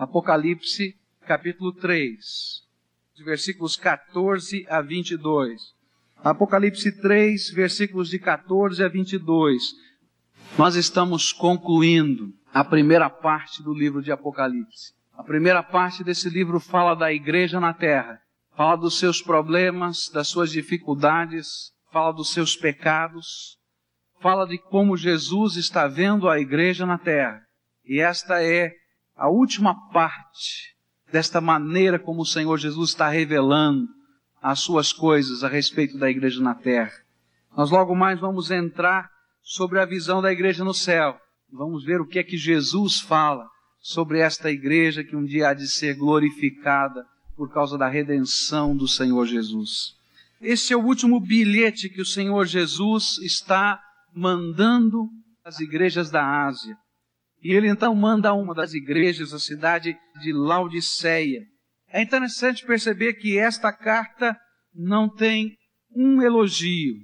Apocalipse, capítulo 3, de versículos 14 a 22. Apocalipse 3, versículos de 14 a 22. Nós estamos concluindo a primeira parte do livro de Apocalipse. A primeira parte desse livro fala da igreja na terra, fala dos seus problemas, das suas dificuldades, fala dos seus pecados, fala de como Jesus está vendo a igreja na terra. E esta é a última parte desta maneira como o Senhor Jesus está revelando as suas coisas a respeito da igreja na terra. Nós logo mais vamos entrar sobre a visão da igreja no céu. Vamos ver o que é que Jesus fala sobre esta igreja que um dia há de ser glorificada por causa da redenção do Senhor Jesus. Esse é o último bilhete que o Senhor Jesus está mandando às igrejas da Ásia. E ele então manda a uma das igrejas, a cidade de Laodiceia. É interessante perceber que esta carta não tem um elogio,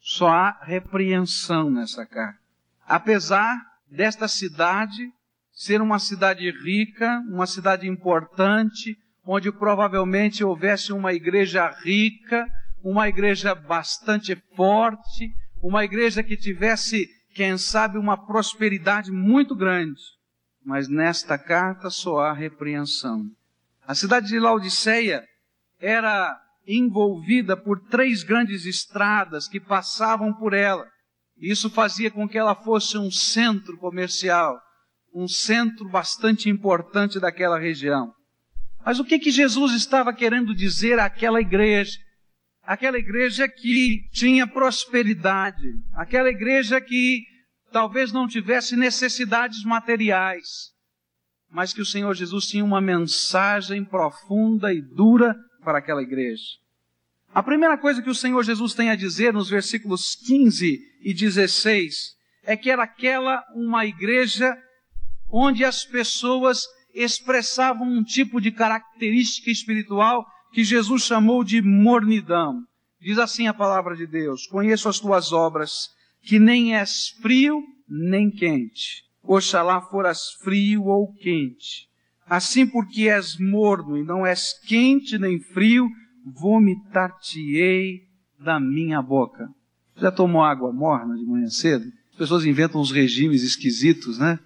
só há repreensão nessa carta. Apesar desta cidade ser uma cidade rica, uma cidade importante, onde provavelmente houvesse uma igreja rica, uma igreja bastante forte, uma igreja que tivesse quem sabe, uma prosperidade muito grande. Mas nesta carta só há repreensão. A cidade de Laodiceia era envolvida por três grandes estradas que passavam por ela. Isso fazia com que ela fosse um centro comercial, um centro bastante importante daquela região. Mas o que que Jesus estava querendo dizer àquela igreja? Aquela igreja que tinha prosperidade, aquela igreja que talvez não tivesse necessidades materiais, mas que o Senhor Jesus tinha uma mensagem profunda e dura para aquela igreja. A primeira coisa que o Senhor Jesus tem a dizer nos versículos 15 e 16 é que era aquela uma igreja onde as pessoas expressavam um tipo de característica espiritual que Jesus chamou de mornidão. Diz assim a palavra de Deus: Conheço as tuas obras, que nem és frio nem quente. Oxalá foras frio ou quente. Assim, porque és morno e não és quente nem frio, vomitar-te-ei da minha boca. Já tomou água morna de manhã cedo? As pessoas inventam uns regimes esquisitos, né?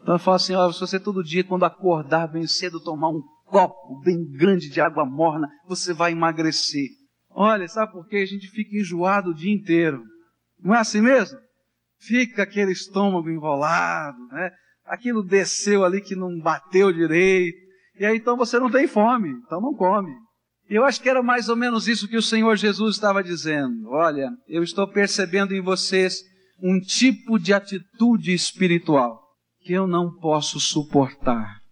Então fala assim, ó, se você todo dia, quando acordar bem cedo, tomar um copo bem grande de água morna, você vai emagrecer. Olha, sabe por quê? A gente fica enjoado o dia inteiro. Não é assim mesmo? Fica aquele estômago enrolado, né? Aquilo desceu ali que não bateu direito. E aí então você não tem fome, então não come. Eu acho que era mais ou menos isso que o Senhor Jesus estava dizendo. Olha, eu estou percebendo em vocês um tipo de atitude espiritual que eu não posso suportar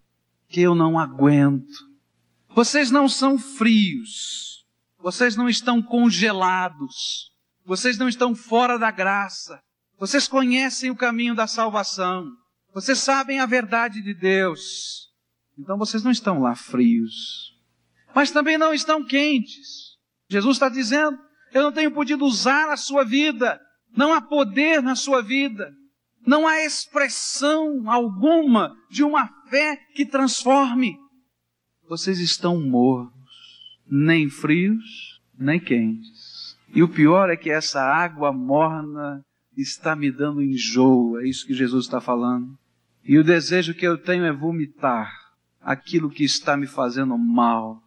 que eu não aguento. Vocês não são frios. Vocês não estão congelados. Vocês não estão fora da graça. Vocês conhecem o caminho da salvação. Vocês sabem a verdade de Deus. Então vocês não estão lá frios. Mas também não estão quentes. Jesus está dizendo: Eu não tenho podido usar a sua vida. Não há poder na sua vida. Não há expressão alguma de uma fé que transforme. Vocês estão mornos, nem frios, nem quentes. E o pior é que essa água morna está me dando enjoo, é isso que Jesus está falando. E o desejo que eu tenho é vomitar aquilo que está me fazendo mal.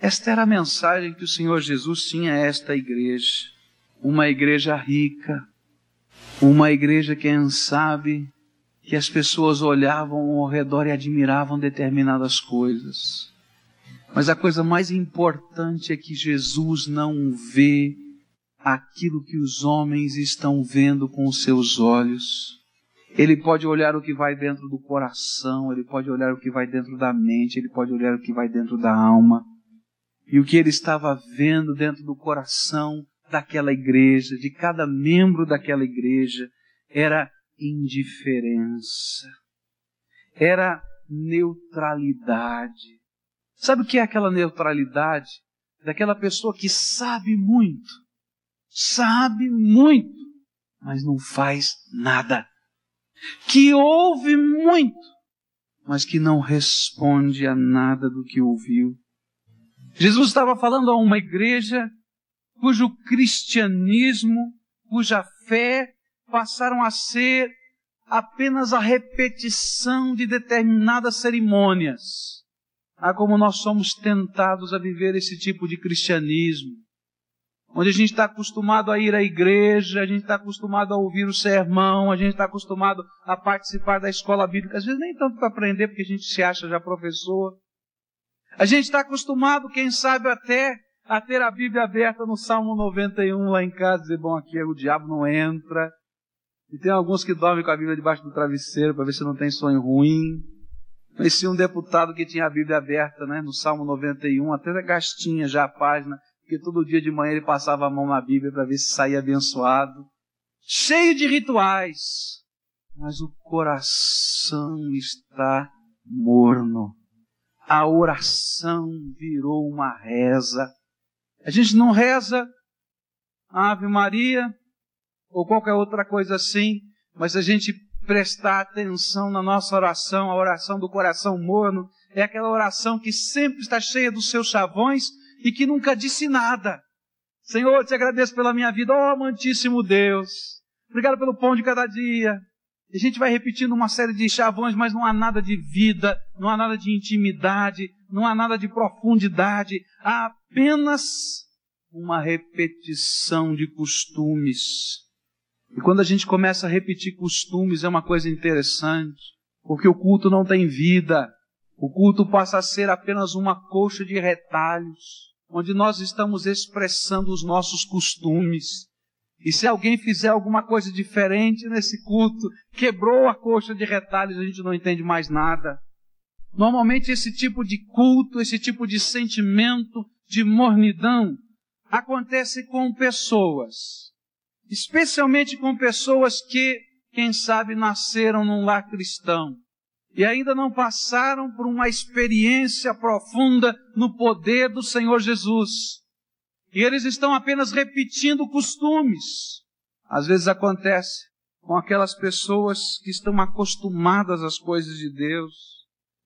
Esta era a mensagem que o Senhor Jesus tinha a esta igreja. Uma igreja rica, uma igreja, quem sabe, que as pessoas olhavam ao redor e admiravam determinadas coisas. Mas a coisa mais importante é que Jesus não vê aquilo que os homens estão vendo com os seus olhos. Ele pode olhar o que vai dentro do coração, ele pode olhar o que vai dentro da mente, ele pode olhar o que vai dentro da alma. E o que ele estava vendo dentro do coração daquela igreja, de cada membro daquela igreja, era indiferença, era neutralidade. Sabe o que é aquela neutralidade? Daquela pessoa que sabe muito, sabe muito, mas não faz nada. Que ouve muito, mas que não responde a nada do que ouviu. Jesus estava falando a uma igreja cujo cristianismo, cuja fé passaram a ser apenas a repetição de determinadas cerimônias. Ah, como nós somos tentados a viver esse tipo de cristianismo, onde a gente está acostumado a ir à igreja, a gente está acostumado a ouvir o sermão, a gente está acostumado a participar da escola bíblica, às vezes nem tanto para aprender, porque a gente se acha já professor. A gente está acostumado, quem sabe, até a ter a Bíblia aberta no Salmo 91 lá em casa, dizer, bom, aqui o diabo não entra. E tem alguns que dormem com a Bíblia debaixo do travesseiro para ver se não tem sonho ruim. Conheci um deputado que tinha a Bíblia aberta, né, no Salmo 91, até gastinha já a página, porque todo dia de manhã ele passava a mão na Bíblia para ver se saía abençoado. Cheio de rituais, mas o coração está morno. A oração virou uma reza a gente não reza Ave Maria ou qualquer outra coisa assim, mas a gente prestar atenção na nossa oração, a oração do coração morno, é aquela oração que sempre está cheia dos seus chavões e que nunca disse nada. Senhor, te agradeço pela minha vida, ó oh, amantíssimo Deus. Obrigado pelo pão de cada dia. A gente vai repetindo uma série de chavões, mas não há nada de vida, não há nada de intimidade, não há nada de profundidade, há apenas uma repetição de costumes. E quando a gente começa a repetir costumes, é uma coisa interessante, porque o culto não tem vida. O culto passa a ser apenas uma colcha de retalhos, onde nós estamos expressando os nossos costumes. E se alguém fizer alguma coisa diferente nesse culto, quebrou a coxa de retalhos, a gente não entende mais nada. Normalmente esse tipo de culto, esse tipo de sentimento de mornidão acontece com pessoas, especialmente com pessoas que, quem sabe, nasceram num lar cristão e ainda não passaram por uma experiência profunda no poder do Senhor Jesus. E eles estão apenas repetindo costumes. Às vezes acontece com aquelas pessoas que estão acostumadas às coisas de Deus,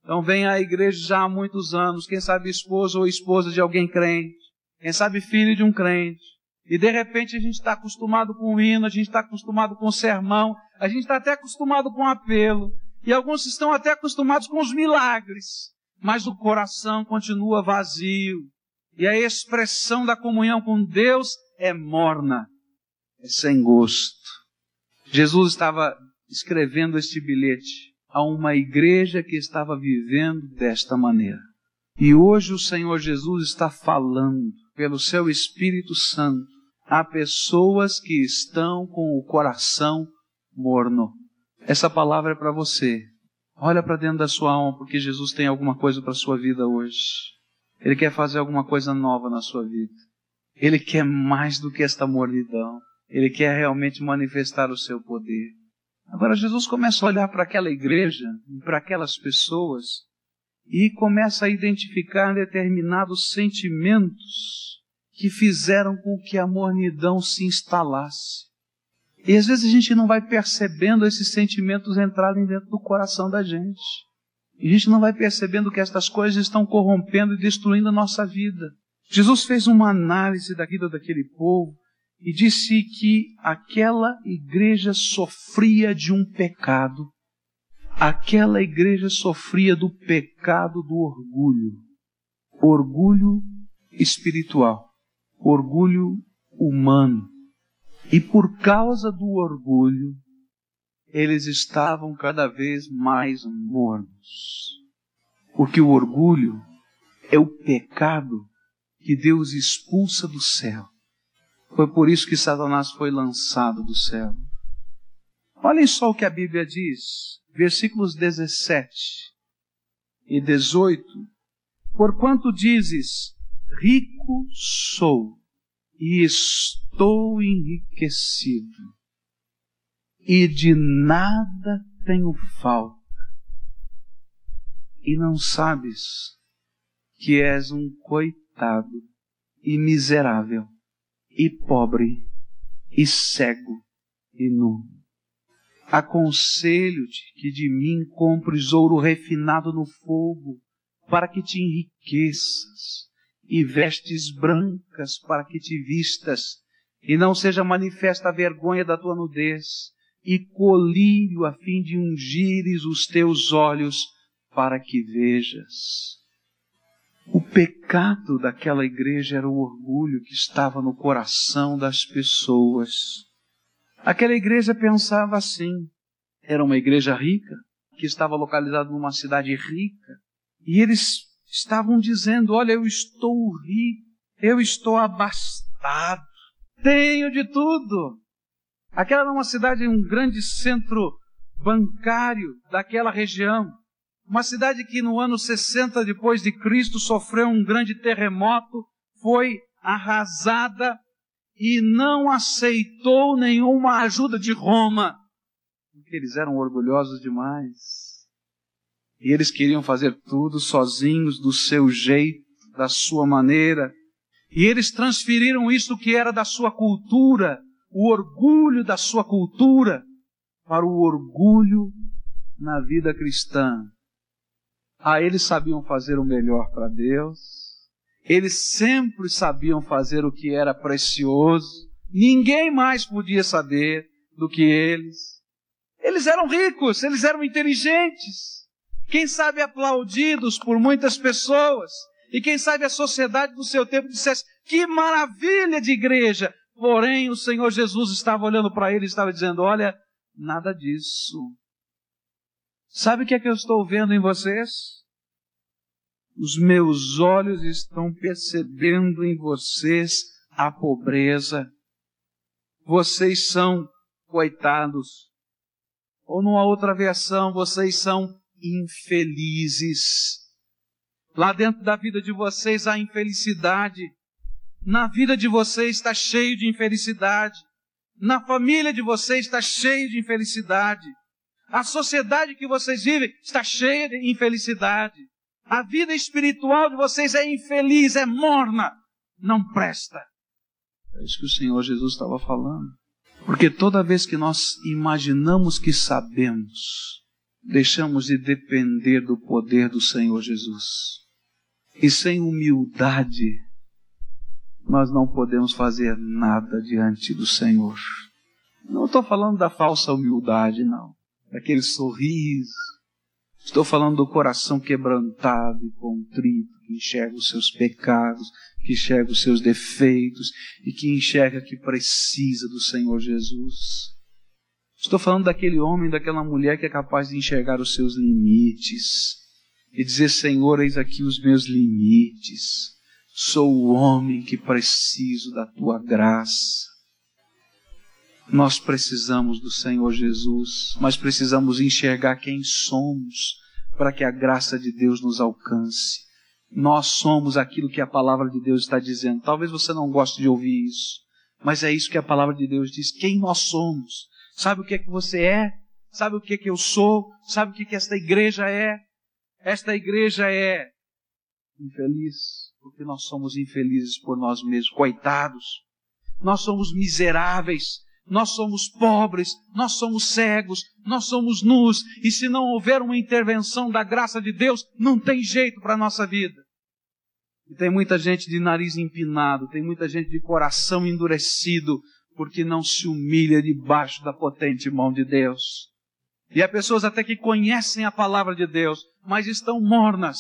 então vem à igreja já há muitos anos, quem sabe esposo ou esposa de alguém crente, quem sabe filho de um crente. E de repente a gente está acostumado com o hino, a gente está acostumado com o sermão, a gente está até acostumado com o apelo. E alguns estão até acostumados com os milagres. Mas o coração continua vazio. E a expressão da comunhão com Deus é morna, é sem gosto. Jesus estava escrevendo este bilhete a uma igreja que estava vivendo desta maneira. E hoje o Senhor Jesus está falando pelo seu Espírito Santo a pessoas que estão com o coração morno. Essa palavra é para você. Olha para dentro da sua alma, porque Jesus tem alguma coisa para a sua vida hoje. Ele quer fazer alguma coisa nova na sua vida. Ele quer mais do que esta mornidão. Ele quer realmente manifestar o seu poder. Agora Jesus começa a olhar para aquela igreja, para aquelas pessoas, e começa a identificar determinados sentimentos que fizeram com que a mornidão se instalasse. E às vezes a gente não vai percebendo esses sentimentos entrarem dentro do coração da gente. E a gente não vai percebendo que estas coisas estão corrompendo e destruindo a nossa vida. Jesus fez uma análise da vida daquele povo e disse que aquela igreja sofria de um pecado. Aquela igreja sofria do pecado do orgulho. Orgulho espiritual, orgulho humano. E por causa do orgulho, eles estavam cada vez mais mornos. Porque o orgulho é o pecado que Deus expulsa do céu foi por isso que Satanás foi lançado do céu. Olhem só o que a Bíblia diz, versículos 17 e 18. Porquanto dizes, rico sou e estou enriquecido, e de nada tenho falta, e não sabes que és um coitado e miserável e pobre, e cego, e nu. Aconselho-te que de mim compres ouro refinado no fogo, para que te enriqueças, e vestes brancas para que te vistas, e não seja manifesta a vergonha da tua nudez, e colírio a fim de ungires os teus olhos para que vejas. O pecado daquela igreja era o orgulho que estava no coração das pessoas. Aquela igreja pensava assim. Era uma igreja rica, que estava localizada numa cidade rica, e eles estavam dizendo: Olha, eu estou rico, eu estou abastado, tenho de tudo. Aquela era uma cidade, um grande centro bancário daquela região. Uma cidade que no ano 60 depois de Cristo sofreu um grande terremoto, foi arrasada e não aceitou nenhuma ajuda de Roma, porque eles eram orgulhosos demais. E eles queriam fazer tudo sozinhos, do seu jeito, da sua maneira. E eles transferiram isso que era da sua cultura, o orgulho da sua cultura, para o orgulho na vida cristã. Ah, eles sabiam fazer o melhor para Deus, eles sempre sabiam fazer o que era precioso. Ninguém mais podia saber do que eles. Eles eram ricos, eles eram inteligentes. Quem sabe aplaudidos por muitas pessoas. E quem sabe a sociedade do seu tempo dissesse: que maravilha de igreja! Porém, o Senhor Jesus estava olhando para ele e estava dizendo: olha, nada disso. Sabe o que é que eu estou vendo em vocês? Os meus olhos estão percebendo em vocês a pobreza. Vocês são coitados. Ou numa outra versão, vocês são infelizes. Lá dentro da vida de vocês há infelicidade. Na vida de vocês está cheio de infelicidade. Na família de vocês está cheio de infelicidade. A sociedade que vocês vivem está cheia de infelicidade. A vida espiritual de vocês é infeliz, é morna, não presta. É isso que o Senhor Jesus estava falando. Porque toda vez que nós imaginamos que sabemos, deixamos de depender do poder do Senhor Jesus. E sem humildade, nós não podemos fazer nada diante do Senhor. Não estou falando da falsa humildade, não. Daquele sorriso, Estou falando do coração quebrantado e contrito, que enxerga os seus pecados, que enxerga os seus defeitos e que enxerga que precisa do Senhor Jesus. Estou falando daquele homem, daquela mulher que é capaz de enxergar os seus limites e dizer: Senhor, eis aqui os meus limites. Sou o homem que preciso da tua graça. Nós precisamos do Senhor Jesus, mas precisamos enxergar quem somos para que a graça de Deus nos alcance. Nós somos aquilo que a palavra de Deus está dizendo. Talvez você não goste de ouvir isso, mas é isso que a palavra de Deus diz. Quem nós somos? Sabe o que é que você é? Sabe o que é que eu sou? Sabe o que é que esta igreja é? Esta igreja é infeliz, porque nós somos infelizes por nós mesmos, coitados. Nós somos miseráveis, nós somos pobres, nós somos cegos, nós somos nus, e se não houver uma intervenção da graça de Deus, não tem jeito para a nossa vida. E tem muita gente de nariz empinado, tem muita gente de coração endurecido, porque não se humilha debaixo da potente mão de Deus. E há pessoas até que conhecem a palavra de Deus, mas estão mornas,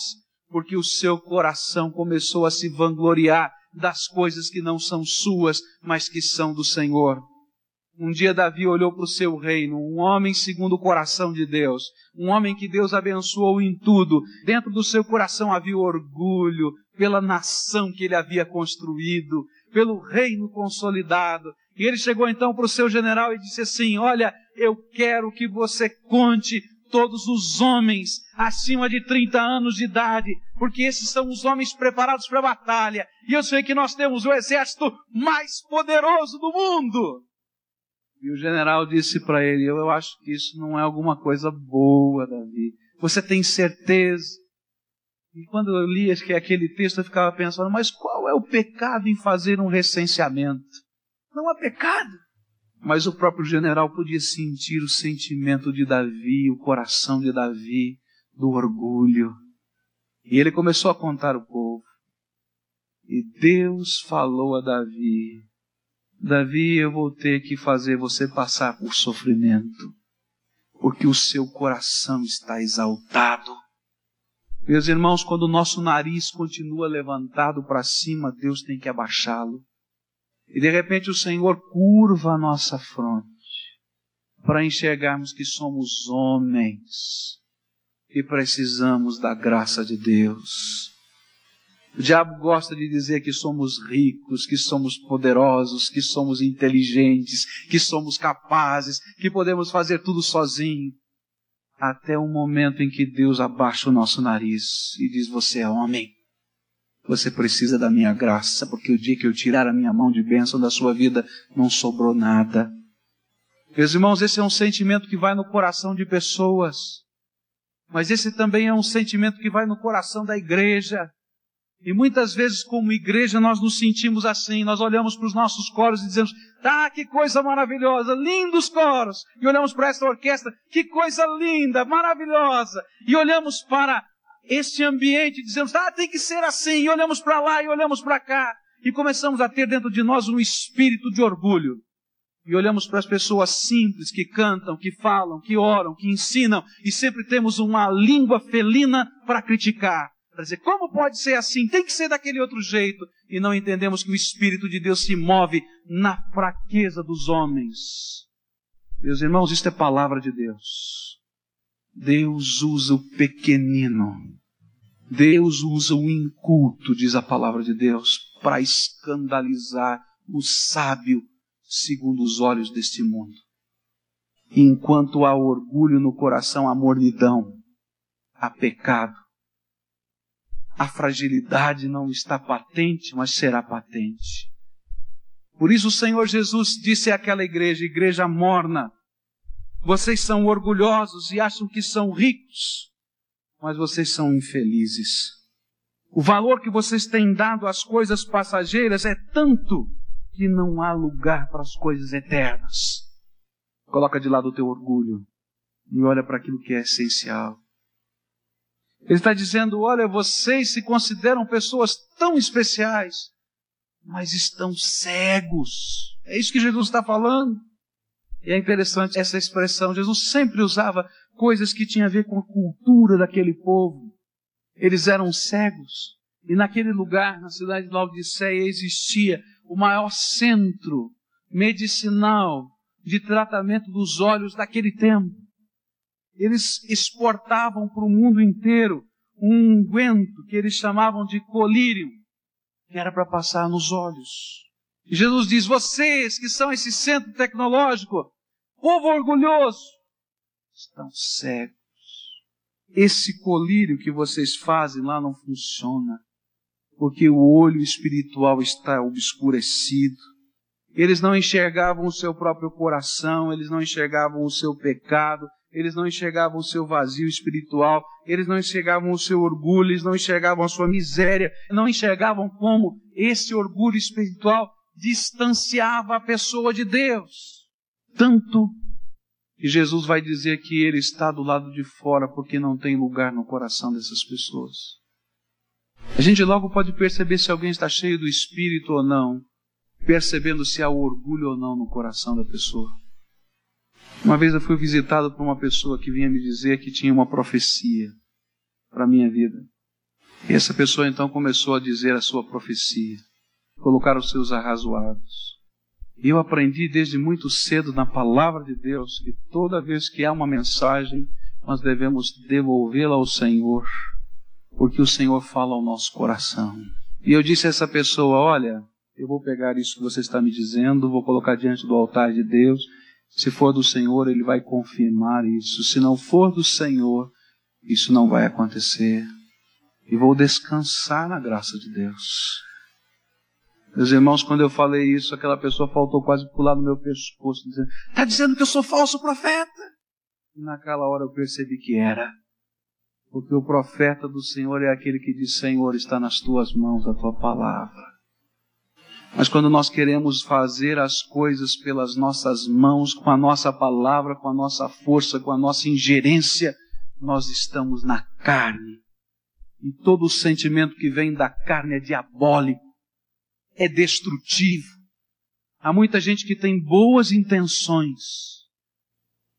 porque o seu coração começou a se vangloriar das coisas que não são suas, mas que são do Senhor. Um dia Davi olhou para o seu reino, um homem segundo o coração de Deus, um homem que Deus abençoou em tudo. Dentro do seu coração havia orgulho pela nação que ele havia construído, pelo reino consolidado. E ele chegou então para o seu general e disse assim: Olha, eu quero que você conte todos os homens acima de 30 anos de idade, porque esses são os homens preparados para a batalha. E eu sei que nós temos o exército mais poderoso do mundo. E o general disse para ele: Eu acho que isso não é alguma coisa boa, Davi. Você tem certeza? E quando eu li aquele texto, eu ficava pensando: Mas qual é o pecado em fazer um recenseamento? Não há pecado. Mas o próprio general podia sentir o sentimento de Davi, o coração de Davi, do orgulho. E ele começou a contar o povo. E Deus falou a Davi: Davi, eu vou ter que fazer você passar por sofrimento, porque o seu coração está exaltado. Meus irmãos, quando o nosso nariz continua levantado para cima, Deus tem que abaixá-lo. E de repente o Senhor curva a nossa fronte para enxergarmos que somos homens e precisamos da graça de Deus. O diabo gosta de dizer que somos ricos, que somos poderosos, que somos inteligentes, que somos capazes, que podemos fazer tudo sozinho. Até o momento em que Deus abaixa o nosso nariz e diz: Você é homem. Você precisa da minha graça, porque o dia que eu tirar a minha mão de bênção da sua vida, não sobrou nada. Meus irmãos, esse é um sentimento que vai no coração de pessoas, mas esse também é um sentimento que vai no coração da igreja. E muitas vezes, como igreja, nós nos sentimos assim. Nós olhamos para os nossos coros e dizemos: Tá, que coisa maravilhosa, lindos coros. E olhamos para esta orquestra: Que coisa linda, maravilhosa. E olhamos para este ambiente e dizemos: Ah, tem que ser assim. E olhamos para lá e olhamos para cá. E começamos a ter dentro de nós um espírito de orgulho. E olhamos para as pessoas simples que cantam, que falam, que oram, que ensinam, e sempre temos uma língua felina para criticar para dizer como pode ser assim, tem que ser daquele outro jeito, e não entendemos que o Espírito de Deus se move na fraqueza dos homens. Meus irmãos, isto é palavra de Deus. Deus usa o pequenino, Deus usa o inculto, diz a palavra de Deus, para escandalizar o sábio segundo os olhos deste mundo. Enquanto há orgulho no coração, há mornidão, há pecado a fragilidade não está patente, mas será patente. Por isso o Senhor Jesus disse àquela igreja, igreja morna, vocês são orgulhosos e acham que são ricos, mas vocês são infelizes. O valor que vocês têm dado às coisas passageiras é tanto que não há lugar para as coisas eternas. Coloca de lado o teu orgulho e olha para aquilo que é essencial. Ele está dizendo: olha, vocês se consideram pessoas tão especiais, mas estão cegos. É isso que Jesus está falando. E é interessante essa expressão. Jesus sempre usava coisas que tinham a ver com a cultura daquele povo. Eles eram cegos. E naquele lugar, na cidade de Laodiceia, existia o maior centro medicinal de tratamento dos olhos daquele tempo. Eles exportavam para o mundo inteiro um unguento que eles chamavam de colírio, que era para passar nos olhos. E Jesus diz: vocês que são esse centro tecnológico, povo orgulhoso, estão cegos. Esse colírio que vocês fazem lá não funciona, porque o olho espiritual está obscurecido. Eles não enxergavam o seu próprio coração, eles não enxergavam o seu pecado, eles não enxergavam o seu vazio espiritual, eles não enxergavam o seu orgulho, eles não enxergavam a sua miséria, não enxergavam como esse orgulho espiritual distanciava a pessoa de Deus. Tanto que Jesus vai dizer que ele está do lado de fora porque não tem lugar no coração dessas pessoas. A gente logo pode perceber se alguém está cheio do espírito ou não, percebendo se há orgulho ou não no coração da pessoa. Uma vez eu fui visitado por uma pessoa que vinha me dizer que tinha uma profecia para a minha vida. E essa pessoa então começou a dizer a sua profecia, colocar os seus arrazoados. E eu aprendi desde muito cedo na palavra de Deus que toda vez que há uma mensagem, nós devemos devolvê-la ao Senhor, porque o Senhor fala ao nosso coração. E eu disse a essa pessoa: Olha, eu vou pegar isso que você está me dizendo, vou colocar diante do altar de Deus se for do Senhor, Ele vai confirmar isso. Se não for do Senhor, isso não vai acontecer. E vou descansar na graça de Deus. Meus irmãos, quando eu falei isso, aquela pessoa faltou quase pular no meu pescoço, dizendo: Está dizendo que eu sou falso profeta? E naquela hora eu percebi que era. Porque o profeta do Senhor é aquele que diz: Senhor, está nas tuas mãos a tua palavra. Mas quando nós queremos fazer as coisas pelas nossas mãos, com a nossa palavra, com a nossa força, com a nossa ingerência, nós estamos na carne. E todo o sentimento que vem da carne é diabólico, é destrutivo. Há muita gente que tem boas intenções,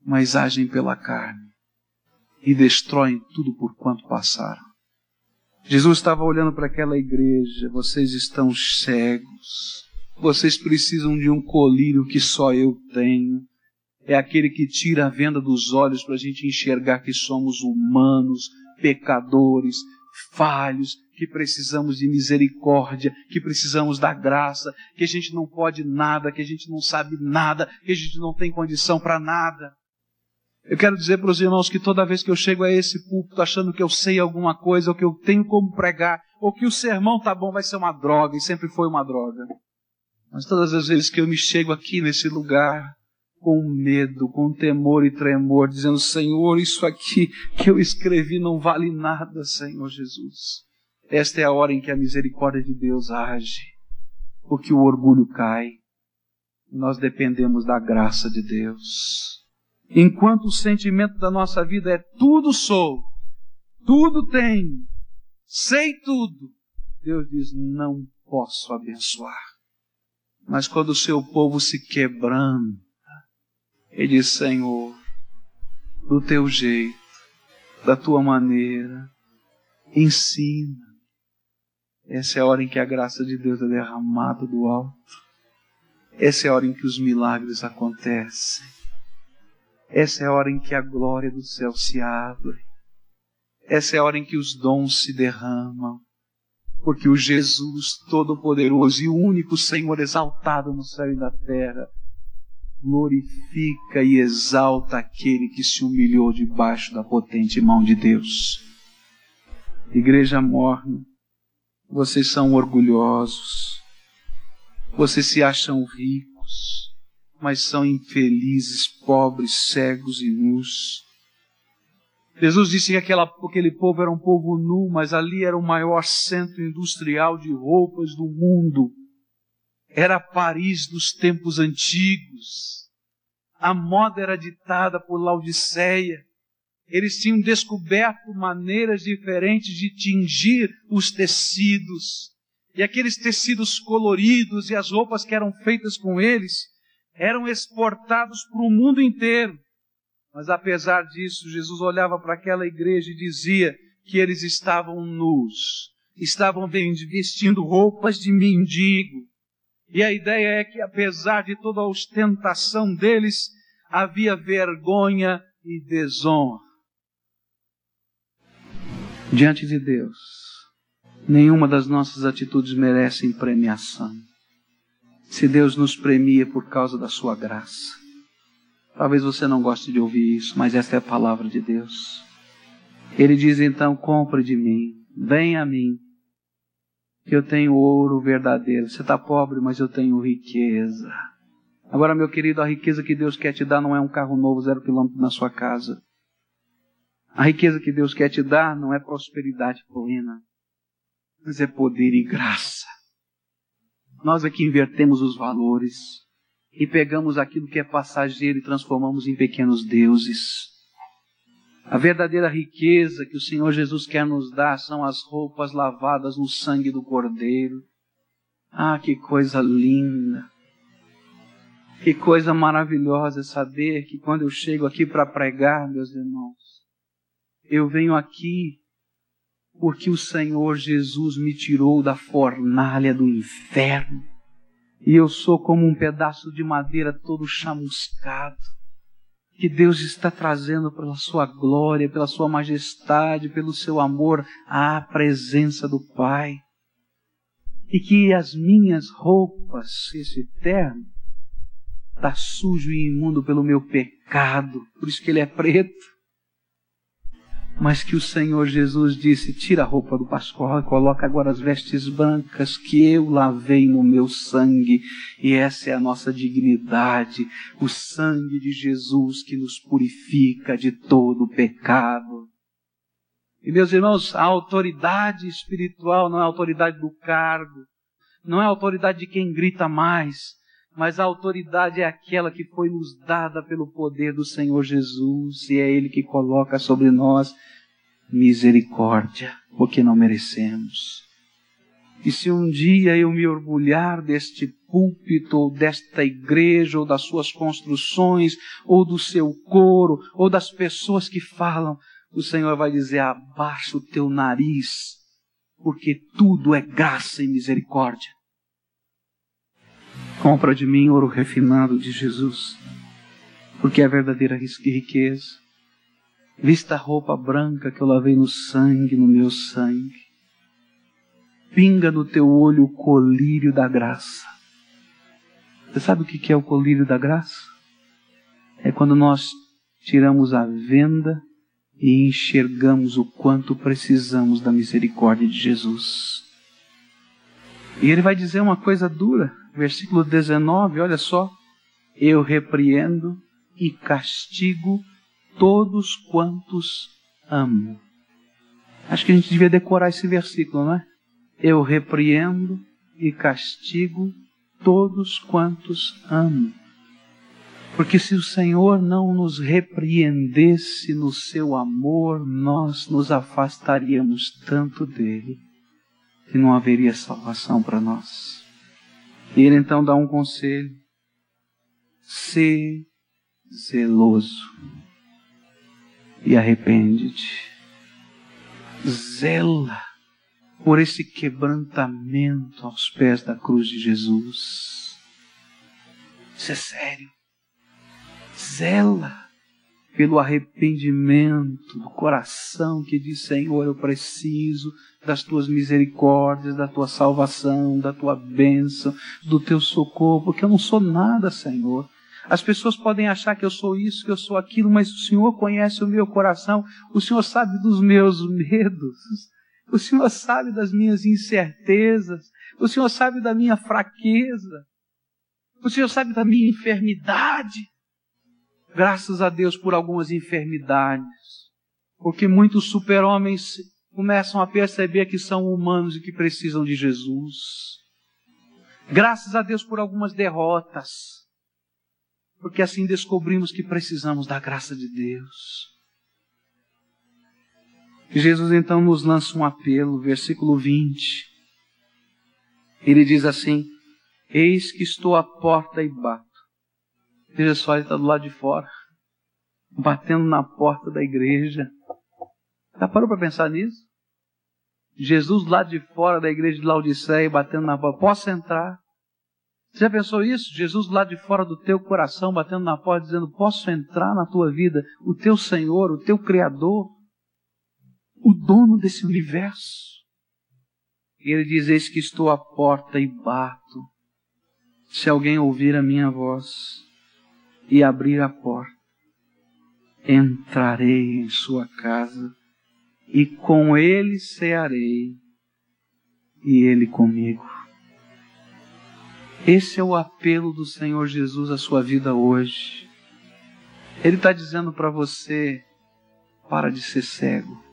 mas agem pela carne e destroem tudo por quanto passaram. Jesus estava olhando para aquela igreja, vocês estão cegos, vocês precisam de um colírio que só eu tenho. É aquele que tira a venda dos olhos para a gente enxergar que somos humanos, pecadores, falhos, que precisamos de misericórdia, que precisamos da graça, que a gente não pode nada, que a gente não sabe nada, que a gente não tem condição para nada. Eu quero dizer para os irmãos que toda vez que eu chego a esse púlpito achando que eu sei alguma coisa, ou que eu tenho como pregar, ou que o sermão tá bom, vai ser uma droga, e sempre foi uma droga. Mas todas as vezes que eu me chego aqui nesse lugar, com medo, com temor e tremor, dizendo: Senhor, isso aqui que eu escrevi não vale nada, Senhor Jesus. Esta é a hora em que a misericórdia de Deus age, porque o orgulho cai. Nós dependemos da graça de Deus. Enquanto o sentimento da nossa vida é tudo sou, tudo tenho, sei tudo, Deus diz: não posso abençoar. Mas quando o seu povo se quebranta, Ele diz: Senhor, do teu jeito, da tua maneira, ensina. Essa é a hora em que a graça de Deus é derramada do alto. Essa é a hora em que os milagres acontecem. Essa é a hora em que a glória do céu se abre. Essa é a hora em que os dons se derramam. Porque o Jesus Todo-Poderoso e único Senhor exaltado no céu e na terra glorifica e exalta aquele que se humilhou debaixo da potente mão de Deus. Igreja morna, vocês são orgulhosos, vocês se acham ricos, mas são infelizes, pobres, cegos e nus. Jesus disse que aquela, aquele povo era um povo nu, mas ali era o maior centro industrial de roupas do mundo. Era Paris dos tempos antigos. A moda era ditada por Laodiceia. Eles tinham descoberto maneiras diferentes de tingir os tecidos. E aqueles tecidos coloridos e as roupas que eram feitas com eles eram exportados para o mundo inteiro. Mas apesar disso, Jesus olhava para aquela igreja e dizia que eles estavam nus, estavam vestindo roupas de mendigo. E a ideia é que, apesar de toda a ostentação deles, havia vergonha e desonra. Diante de Deus, nenhuma das nossas atitudes merece premiação se Deus nos premia por causa da sua graça. Talvez você não goste de ouvir isso, mas esta é a palavra de Deus. Ele diz então: compre de mim, venha a mim, que eu tenho ouro verdadeiro. Você está pobre, mas eu tenho riqueza. Agora, meu querido, a riqueza que Deus quer te dar não é um carro novo, zero quilômetro na sua casa. A riqueza que Deus quer te dar não é prosperidade plena, mas é poder e graça. Nós aqui invertemos os valores e pegamos aquilo que é passageiro e transformamos em pequenos deuses. A verdadeira riqueza que o Senhor Jesus quer nos dar são as roupas lavadas no sangue do Cordeiro. Ah, que coisa linda! Que coisa maravilhosa saber que quando eu chego aqui para pregar, meus irmãos, eu venho aqui porque o Senhor Jesus me tirou da fornalha do inferno. E eu sou como um pedaço de madeira todo chamuscado, que Deus está trazendo pela sua glória, pela sua majestade, pelo seu amor à presença do Pai. E que as minhas roupas, esse terno, está sujo e imundo pelo meu pecado, por isso que ele é preto mas que o Senhor Jesus disse: tira a roupa do pascoal e coloca agora as vestes brancas que eu lavei no meu sangue. E essa é a nossa dignidade, o sangue de Jesus que nos purifica de todo pecado. E meus irmãos, a autoridade espiritual não é a autoridade do cargo, não é a autoridade de quem grita mais, mas a autoridade é aquela que foi nos dada pelo poder do Senhor Jesus, e é Ele que coloca sobre nós misericórdia, porque não merecemos. E se um dia eu me orgulhar deste púlpito, ou desta igreja, ou das suas construções, ou do seu coro, ou das pessoas que falam, o Senhor vai dizer: abaixa o teu nariz, porque tudo é graça e misericórdia. Compra de mim ouro refinado de Jesus, porque é a verdadeira riqueza. Vista a roupa branca que eu lavei no sangue, no meu sangue pinga no teu olho o colírio da graça. Você sabe o que é o colírio da graça? É quando nós tiramos a venda e enxergamos o quanto precisamos da misericórdia de Jesus. E ele vai dizer uma coisa dura, versículo 19, olha só. Eu repreendo e castigo todos quantos amo. Acho que a gente devia decorar esse versículo, não é? eu repreendo e castigo todos quantos amo. Porque se o Senhor não nos repreendesse no seu amor, nós nos afastaríamos tanto dele que não haveria salvação para nós. E ele então dá um conselho: se zeloso e arrepende-te. Zela por esse quebrantamento aos pés da cruz de Jesus. Isso é sério. Zela pelo arrependimento do coração que diz: Senhor, eu preciso das tuas misericórdias, da tua salvação, da tua bênção, do teu socorro, porque eu não sou nada, Senhor. As pessoas podem achar que eu sou isso, que eu sou aquilo, mas o Senhor conhece o meu coração, o Senhor sabe dos meus medos, o Senhor sabe das minhas incertezas. O Senhor sabe da minha fraqueza. O Senhor sabe da minha enfermidade. Graças a Deus por algumas enfermidades. Porque muitos super-homens começam a perceber que são humanos e que precisam de Jesus. Graças a Deus por algumas derrotas. Porque assim descobrimos que precisamos da graça de Deus. Jesus então nos lança um apelo, versículo 20. Ele diz assim: Eis que estou à porta e bato. Veja só, ele está do lado de fora, batendo na porta da igreja. Já parou para pensar nisso? Jesus lado de fora da igreja de Laodiceia, batendo na porta. Posso entrar? Você já pensou isso? Jesus lado de fora do teu coração, batendo na porta, dizendo: Posso entrar na tua vida? O teu Senhor, o teu Criador o dono desse universo. E ele diz: Eis que estou à porta e bato. Se alguém ouvir a minha voz e abrir a porta, entrarei em sua casa e com ele cearei e ele comigo. Esse é o apelo do Senhor Jesus à sua vida hoje. Ele está dizendo para você: para de ser cego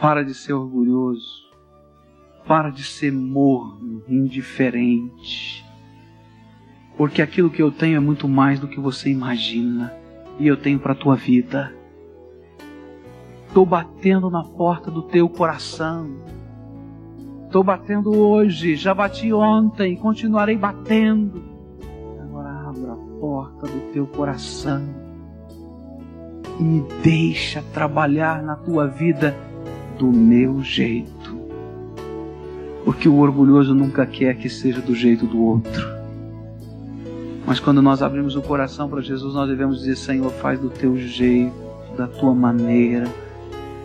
para de ser orgulhoso. Para de ser morno, indiferente. Porque aquilo que eu tenho é muito mais do que você imagina. E eu tenho para a tua vida. Estou batendo na porta do teu coração. Estou batendo hoje, já bati ontem, continuarei batendo. Agora abra a porta do teu coração e me deixa trabalhar na tua vida do meu jeito. Porque o orgulhoso nunca quer que seja do jeito do outro. Mas quando nós abrimos o coração para Jesus, nós devemos dizer: Senhor, faz do teu jeito, da tua maneira,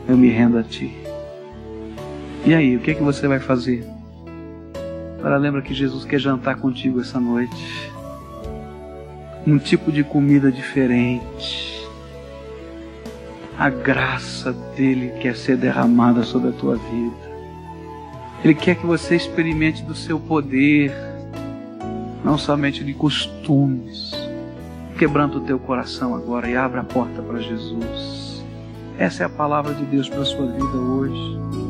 eu me rendo a ti. E aí, o que é que você vai fazer? Agora lembra que Jesus quer jantar contigo essa noite. Um tipo de comida diferente a graça dele quer ser derramada sobre a tua vida. Ele quer que você experimente do seu poder, não somente de costumes. Quebrando o teu coração agora e abra a porta para Jesus. Essa é a palavra de Deus para a sua vida hoje.